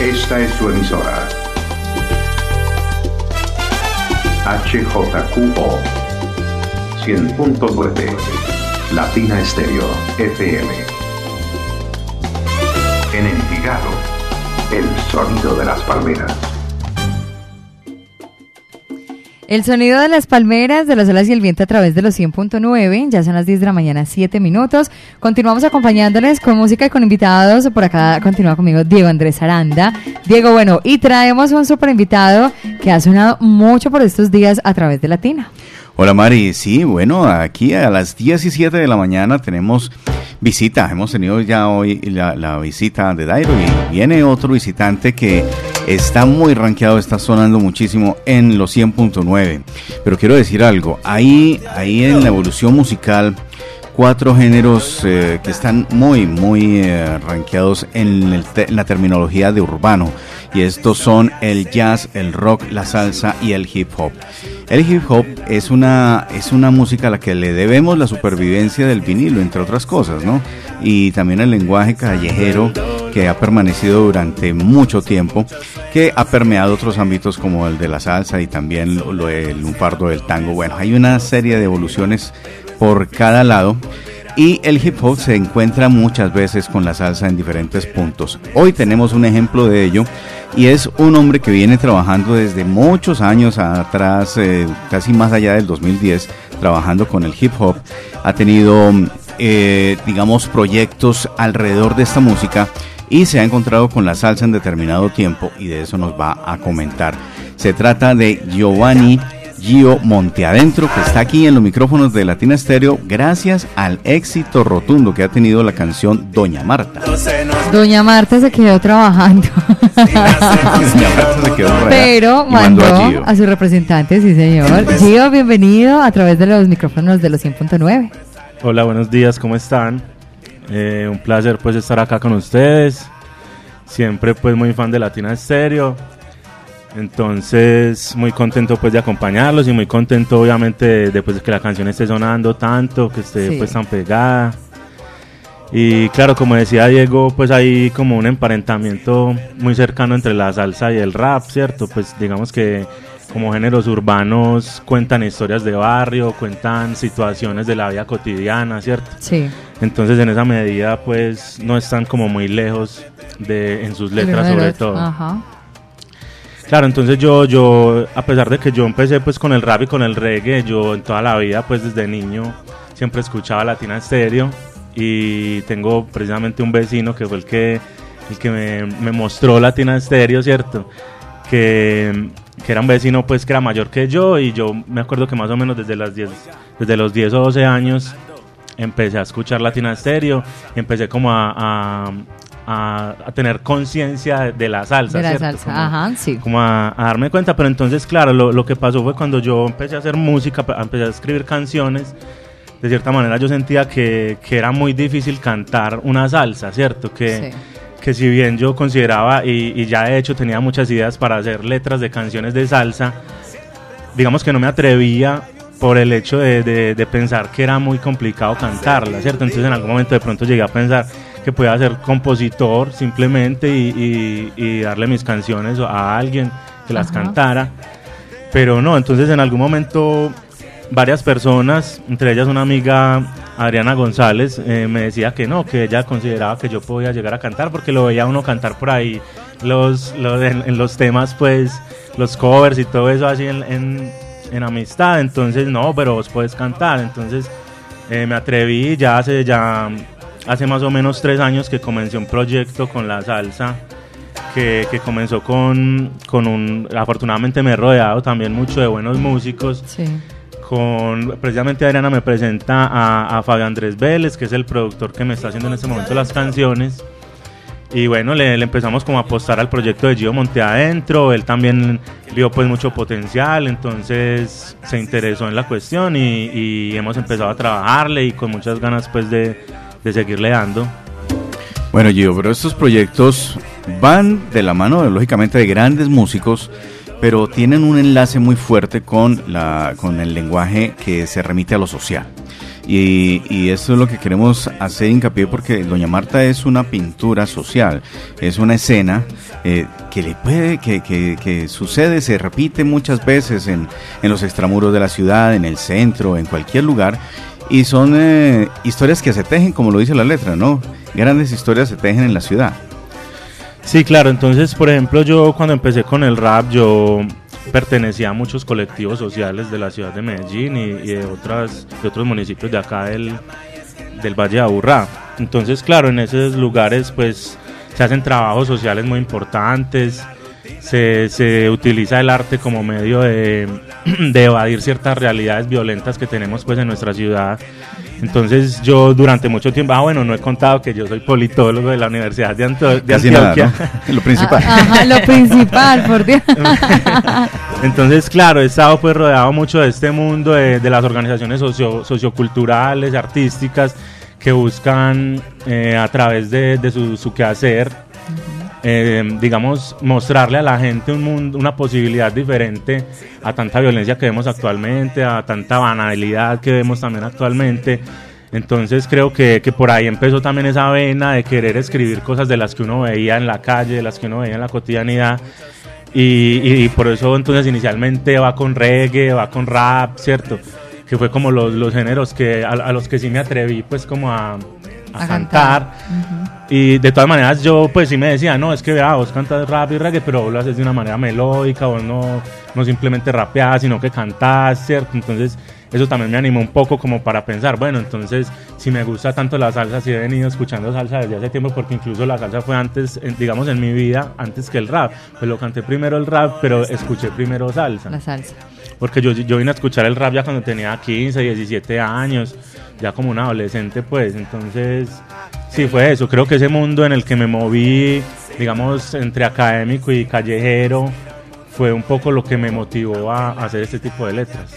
Esta es su emisora. HJQO 100.9 Latina Estéreo FM. En Envigado, el sonido de las palmeras. El sonido de las palmeras, de las olas y el viento a través de los 100.9. Ya son las 10 de la mañana, 7 minutos. Continuamos acompañándoles con música y con invitados. Por acá continúa conmigo Diego Andrés Aranda. Diego, bueno, y traemos un super invitado que ha sonado mucho por estos días a través de Latina. Hola Mari, sí, bueno, aquí a las 17 de la mañana tenemos visita. Hemos tenido ya hoy la, la visita de Dairo y viene otro visitante que está muy rankeado, está sonando muchísimo en los 100.9. Pero quiero decir algo, ahí, ahí en la evolución musical, cuatro géneros eh, que están muy, muy eh, rankeados en, en la terminología de urbano. Y estos son el jazz, el rock, la salsa y el hip hop. El hip hop es una, es una música a la que le debemos la supervivencia del vinilo, entre otras cosas, ¿no? Y también el lenguaje callejero que ha permanecido durante mucho tiempo, que ha permeado otros ámbitos como el de la salsa y también lo, lo- el lunfardo del tango. Bueno, hay una serie de evoluciones por cada lado. Y el hip hop se encuentra muchas veces con la salsa en diferentes puntos. Hoy tenemos un ejemplo de ello y es un hombre que viene trabajando desde muchos años atrás, eh, casi más allá del 2010, trabajando con el hip hop. Ha tenido, eh, digamos, proyectos alrededor de esta música y se ha encontrado con la salsa en determinado tiempo y de eso nos va a comentar. Se trata de Giovanni Gio Monteadentro, que está aquí en los micrófonos de Latina Stereo gracias al éxito rotundo que ha tenido la canción Doña Marta. Doña Marta se quedó trabajando, Doña Marta se quedó pero mandó a Gio. a su representante, sí señor. Gio, bienvenido a través de los micrófonos de los 100.9. Hola, buenos días, ¿cómo están? Eh, un placer pues estar acá con ustedes. Siempre pues muy fan de Latina Stereo. Entonces muy contento pues de acompañarlos y muy contento obviamente de, de, pues, que la canción esté sonando tanto, que esté Sí. pues tan pegada. Y claro, como decía Diego, pues hay como un emparentamiento muy cercano entre la salsa y el rap, ¿cierto? Pues digamos que como géneros urbanos cuentan historias de barrio, cuentan situaciones de la vida cotidiana, ¿cierto? Sí. Entonces en esa medida pues no están como muy lejos de en sus letras sobre todo. Ajá. Claro, entonces yo, yo, a pesar de que yo empecé pues con el rap y con el reggae, yo en toda la vida pues desde niño siempre escuchaba Latina Stereo y tengo precisamente un vecino que fue el que, el que me, mostró Latina Stereo, ¿cierto? Que, que era un vecino pues que era mayor que yo y yo me acuerdo que más o menos desde, las 10, desde los 10 o 12 años empecé a escuchar Latina Stereo, empecé como a, a- a tener conciencia de, la salsa, De la ¿cierto? salsa, Como- ajá, sí. como a, a darme cuenta, pero entonces, claro, lo, lo que pasó fue cuando yo empecé a hacer música, empecé a escribir canciones, de cierta manera yo sentía que, que era muy difícil cantar una salsa, ¿cierto? Que, Sí. que si bien yo consideraba, y, y ya de hecho tenía muchas ideas para hacer letras de canciones de salsa, digamos que no me atrevía por el hecho de, de- de pensar que era muy complicado cantarla, ¿cierto? Entonces en algún momento de pronto llegué a pensar que podía ser compositor simplemente y, y- y darle mis canciones a alguien que las Ajá. cantara, pero no, entonces en algún momento varias personas, entre ellas una amiga Adriana González, eh, me decía que no, que ella consideraba que yo podía llegar a cantar porque lo veía uno cantar por ahí los, los- en, en los temas, pues los covers y todo eso así en, en- en amistad. Entonces, no, pero vos puedes cantar. Entonces, eh, me atreví ya hace ya hace más o menos tres años que comencé un proyecto con la salsa. Que, que comenzó con, con un afortunadamente me he rodeado también mucho de buenos músicos Sí. con precisamente Adriana me presenta a, a Fabio Andrés Vélez, que es el productor que me está haciendo en este momento las canciones. Y bueno, le, le empezamos como a apostar al proyecto de Gio Monte Adentro. Él también vio pues mucho potencial, entonces se interesó en la cuestión y, y hemos empezado a trabajarle y con muchas ganas pues de, de seguirle dando. Bueno, Gio, pero estos proyectos van de la mano, lógicamente, de grandes músicos, pero tienen un enlace muy fuerte con, la, con el lenguaje que se remite a lo social. Y, y esto es lo que queremos hacer hincapié porque Doña Marta es una pintura social, es una escena eh, que le puede, que, que, que, sucede, se repite muchas veces en, en, los extramuros de la ciudad, en el centro, en cualquier lugar. Y son eh, historias que se tejen, como lo dice la letra, ¿no? Grandes historias se tejen en la ciudad. Sí, claro. Entonces, por ejemplo, yo cuando empecé con el rap, yo pertenecía a muchos colectivos sociales de la ciudad de Medellín y, y de, otras, de otros municipios de acá del, del Valle de Aburrá. Entonces, claro, en esos lugares, pues se hacen trabajos sociales muy importantes, se, se utiliza el arte como medio de, de, evadir ciertas realidades violentas que tenemos pues en nuestra ciudad. Entonces yo durante mucho tiempo, ah bueno, no he contado que yo soy politólogo de la Universidad de, Anto de Antioquia. Nada, ¿no? Lo principal. Ah, ajá, lo principal, por Dios. Entonces, claro, he estado pues rodeado mucho de este mundo, de, de las organizaciones socio, socioculturales, artísticas, que buscan eh, a través de, de su, su, quehacer, eh, digamos, mostrarle a la gente un mundo, una posibilidad diferente a tanta violencia que vemos actualmente, a tanta banalidad que vemos también actualmente. Entonces creo que, que, por ahí empezó también esa vena de querer escribir cosas de las que uno veía en la calle, de las que uno veía en la cotidianidad. Y, y, y por eso entonces inicialmente va con reggae, va con rap, ¿cierto? que fue como los, los géneros que a, a, los que sí me atreví pues como a, a, a cantar, cantar. Uh -huh. y de todas maneras yo pues sí me decía no es que vea vos cantas rap y reggae pero vos lo haces de una manera melódica vos no, no simplemente rapeás sino que cantás cierto entonces eso también me animó un poco como para pensar, bueno, entonces si me gusta tanto la salsa, si he venido escuchando salsa desde hace tiempo, porque incluso la salsa fue antes, digamos, en mi vida, antes que el rap. Pues lo canté primero el rap, pero escuché primero salsa. La salsa. Porque yo, yo vine a escuchar el rap ya cuando tenía 15, 17 años, ya como un adolescente, pues. Entonces, sí, fue eso. Creo que ese mundo en el que me moví, digamos, entre académico y callejero, fue un poco lo que me motivó a hacer este tipo de letras.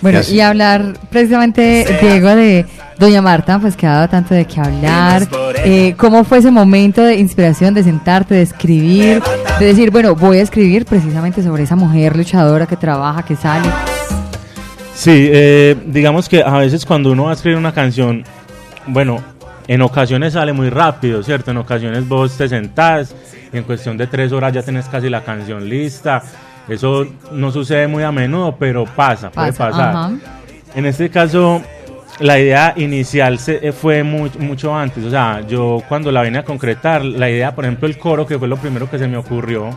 Bueno, y hablar precisamente, Diego, de Doña Marta, pues que ha dado tanto de qué hablar. Eh, ¿Cómo fue ese momento de inspiración, de sentarte, de escribir, de decir, bueno, voy a escribir precisamente sobre esa mujer luchadora que trabaja, que sale? Sí, eh, digamos que a veces cuando uno va a escribir una canción, bueno, en ocasiones sale muy rápido, ¿cierto? En ocasiones vos te sentás y en cuestión de tres horas ya tenés casi la canción lista eso no sucede muy a menudo, pero pasa, pasa puede pasar. Ajá. En este caso, la idea inicial se, fue muy, mucho antes. O sea, yo cuando la vine a concretar, la idea, por ejemplo, el coro, que fue lo primero que se me ocurrió,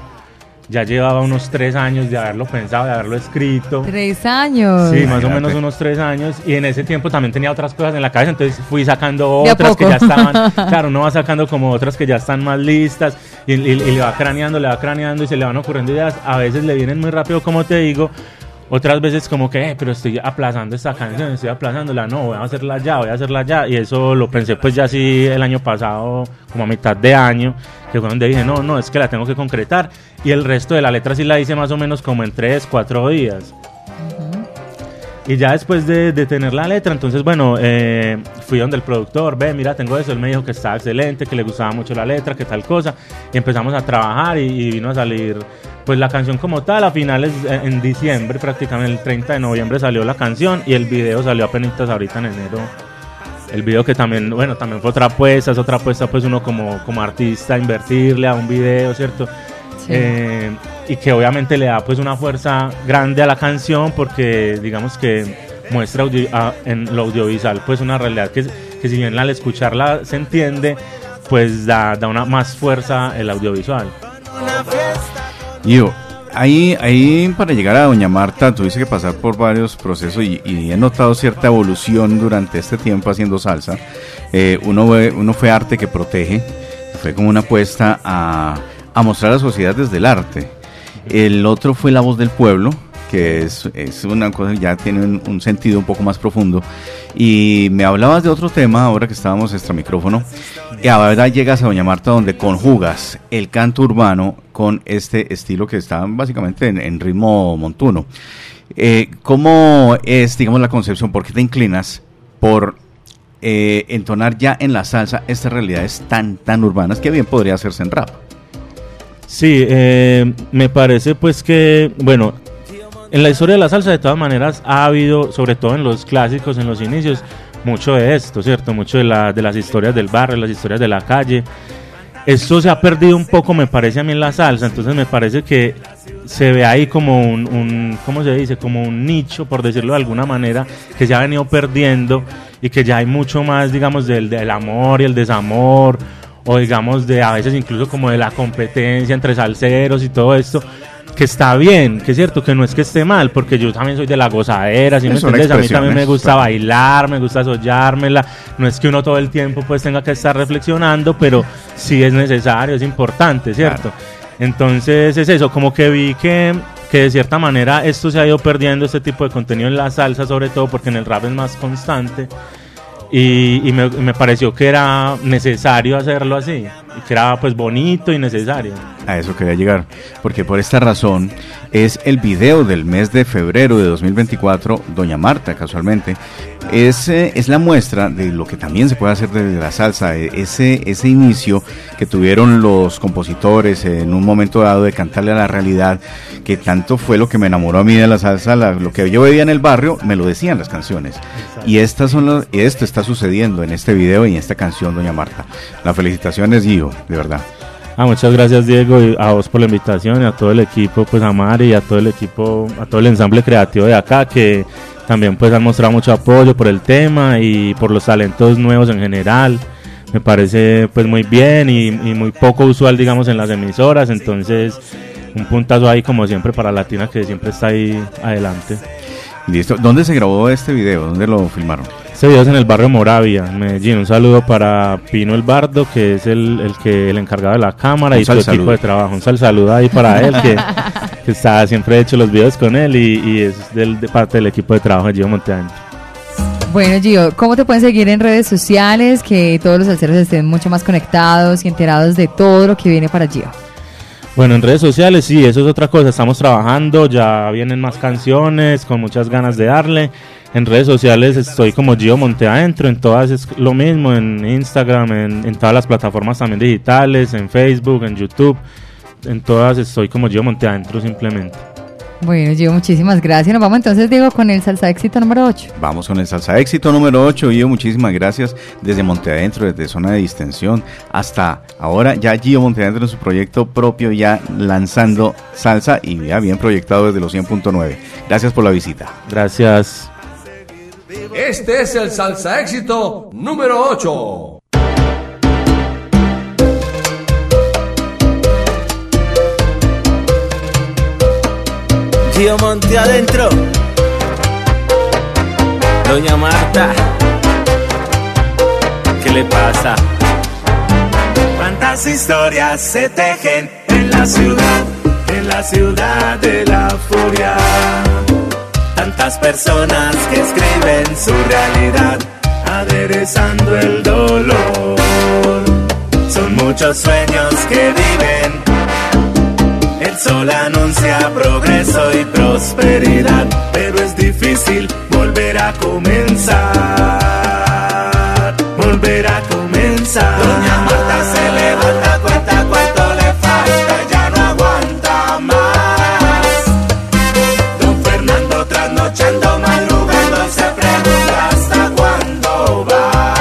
ya llevaba unos tres años de haberlo pensado, de haberlo escrito. ¿Tres años? Sí, más o menos unos tres años. Y en ese tiempo también tenía otras cosas en la cabeza, entonces fui sacando otras que ya estaban. claro, uno va sacando como otras que ya están más listas y, y, y, le va craneando, le va craneando y se le van ocurriendo ideas. A veces le vienen muy rápido, como te digo. Otras veces como que, eh, pero estoy aplazando esta canción, estoy aplazándola, no, voy a hacerla ya, voy a hacerla ya. Y eso lo pensé pues ya así el año pasado, como a mitad de año, que fue donde dije, no, no, es que la tengo que concretar. Y el resto de la letra sí la hice más o menos como en tres, cuatro días. Y ya después de, de, tener la letra, entonces, bueno, eh, fui donde el productor, ve, mira, tengo eso. Él me dijo que estaba excelente, que le gustaba mucho la letra, que tal cosa. Y empezamos a trabajar y, y vino a salir, pues, la canción como tal. A finales, en diciembre, prácticamente el 30 de noviembre salió la canción y el video salió apenas ahorita en enero. El video que también, bueno, también fue otra apuesta, es otra apuesta, pues, uno como, como artista, invertirle a un video, ¿cierto? Sí. Eh, y que obviamente le da pues una fuerza grande a la canción porque digamos que muestra audio, a, en lo audiovisual pues una realidad que, que si bien al escucharla se entiende pues da, da una más fuerza el audiovisual. Yo ahí, ahí para llegar a Doña Marta tuviste que pasar por varios procesos y, y he notado cierta evolución durante este tiempo haciendo salsa. Eh, uno, uno fue arte que protege fue como una apuesta a, a mostrar a la sociedad desde el arte el otro fue La Voz del Pueblo, que es, una cosa que ya tiene un, sentido un poco más profundo. Y me hablabas de otro tema ahora que estábamos extra micrófono. Y ahora llegas a Doña Marta donde conjugas el canto urbano con este estilo que está básicamente en, en ritmo montuno. Eh, ¿Cómo es, digamos, la concepción? ¿Por qué te inclinas por eh, entonar ya en la salsa estas realidades tan, tan urbanas que bien podría hacerse en rap? Sí, eh, me parece pues que, bueno, en la historia de la salsa de todas maneras ha habido, sobre todo en los clásicos, en los inicios, mucho de esto, ¿cierto? Mucho de, la, de las historias del barrio, las historias de la calle. Esto se ha perdido un poco, me parece a mí, en la salsa, entonces me parece que se ve ahí como un, un, ¿cómo se dice? Como un nicho, por decirlo de alguna manera, que se ha venido perdiendo y que ya hay mucho más, digamos, del, del amor y el desamor, o digamos, de a veces incluso como de la competencia entre salseros y todo esto que está bien, que es cierto, que no es que esté mal, porque yo también soy de la gozadera, ¿sí me entiendes? A mí también me gusta bailar, me gusta soñármela, no es que uno todo el tiempo pues tenga que estar reflexionando, pero sí es necesario, es importante, ¿cierto? Entonces es eso, como que vi que, que de cierta manera esto se ha ido perdiendo, este tipo de contenido en la salsa, sobre todo porque en el rap es más constante. Y, me, me, pareció que era necesario hacerlo así, y era pues bonito y necesario. A eso quería llegar, porque por esta razón es el video del mes de febrero de 2024, Doña Marta casualmente, es, eh, es la muestra de lo que también se puede hacer desde la salsa, e, ese, ese inicio que tuvieron los compositores en un momento dado de cantarle a la realidad, que tanto fue lo que me enamoró a mí de la salsa, lo que yo veía en el barrio, me lo decían las canciones. Y estas son los, esto está sucediendo en este video y en esta canción, Doña Marta. Las felicitaciones, Gio, de verdad. Ah, muchas gracias Diego y a vos por la invitación y a todo el equipo, pues a Mari y a todo el equipo, a todo el ensamble creativo de acá que también pues han mostrado mucho apoyo por el tema y por los talentos nuevos en general. Me parece pues muy bien y, y muy poco usual digamos en las emisoras, entonces un puntazo ahí como siempre para Latina que siempre está ahí adelante. Listo. ¿Dónde se grabó este video? ¿Dónde lo filmaron? Este video es en el barrio Moravia, en Medellín. Un saludo para Pino El Bardo, que es el, el que el encargado de la cámara y su equipo de trabajo. Un sal saludo ahí para él, que, que está siempre hecho los videos con él y, y es del, de parte del equipo de trabajo de Gio Monteaño. Bueno, Gio, ¿cómo te pueden seguir en redes sociales? Que todos los salseros estén mucho más conectados y enterados de todo lo que viene para Gio. Bueno, en redes sociales sí, eso es otra cosa. Estamos trabajando, ya vienen más canciones, con muchas ganas de darle. En redes sociales estoy como Gio Monte Adentro, en todas es lo mismo, en Instagram, en, todas las plataformas también digitales, en Facebook, en YouTube. En todas estoy como Gio Monte Adentro simplemente. Bueno, Gio, muchísimas gracias. Nos vamos entonces, Diego, con el salsa éxito número 8. Vamos con el salsa éxito número 8. Gio, muchísimas gracias desde Monte Adentro, desde zona de distensión hasta ahora. Ya Gio Monte Adentro en su proyecto propio, ya lanzando salsa y ya bien proyectado desde los 100.9. Gracias por la visita. Gracias. Este es el salsa éxito número 8. Gio Monte adentro. Doña Marta. ¿Qué le pasa? Cuántas historias se tejen en la ciudad, en la ciudad de la furia. Tantas personas que escriben su realidad, aderezando el dolor. Son muchos sueños que viven el sol anuncia progreso y prosperidad, pero es difícil volver a comenzar. Volver a comenzar. Doña Marta se levanta, cuenta cuánto le falta, ya no aguanta más. Don Fernando trasnochando, madrugando, se pregunta hasta cuándo va.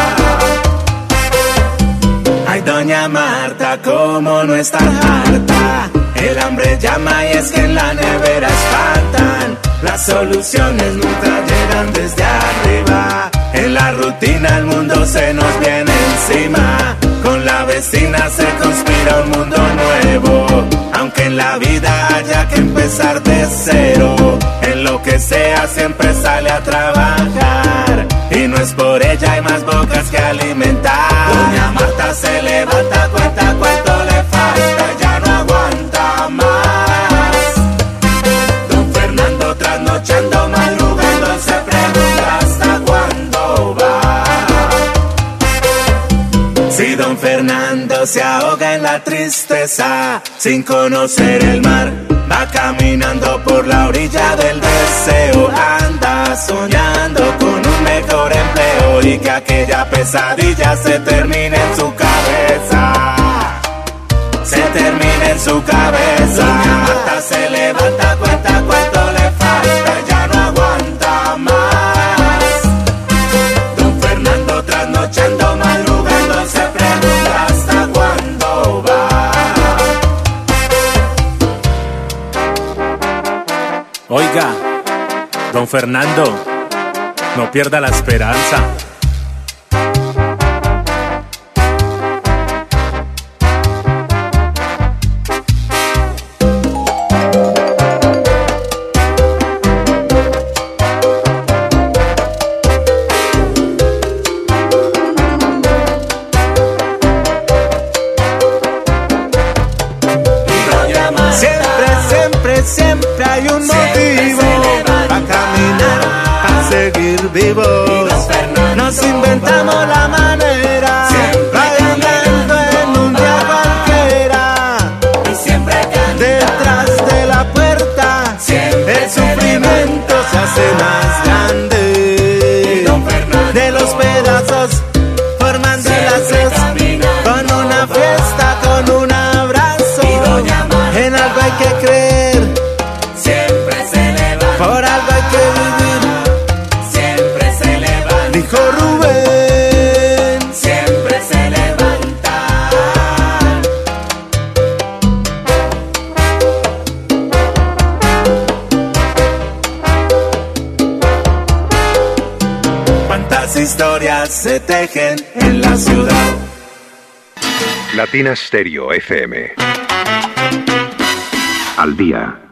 Ay, Doña Marta, cómo no está harta. El hambre llama y es que en la nevera espantan. Las soluciones nunca llegan desde arriba. En la rutina el mundo se nos viene encima. Con la vecina se conspira un mundo nuevo. Aunque en la vida haya que empezar de cero. En lo que sea siempre sale a se ahoga en la tristeza, sin conocer el mar, va caminando por la orilla del deseo, anda soñando con un mejor empleo y que aquella pesadilla se termine en su cabeza se termina en su cabeza. Oiga, don Fernando, no pierda la esperanza. they Latina Stereo FM. Al día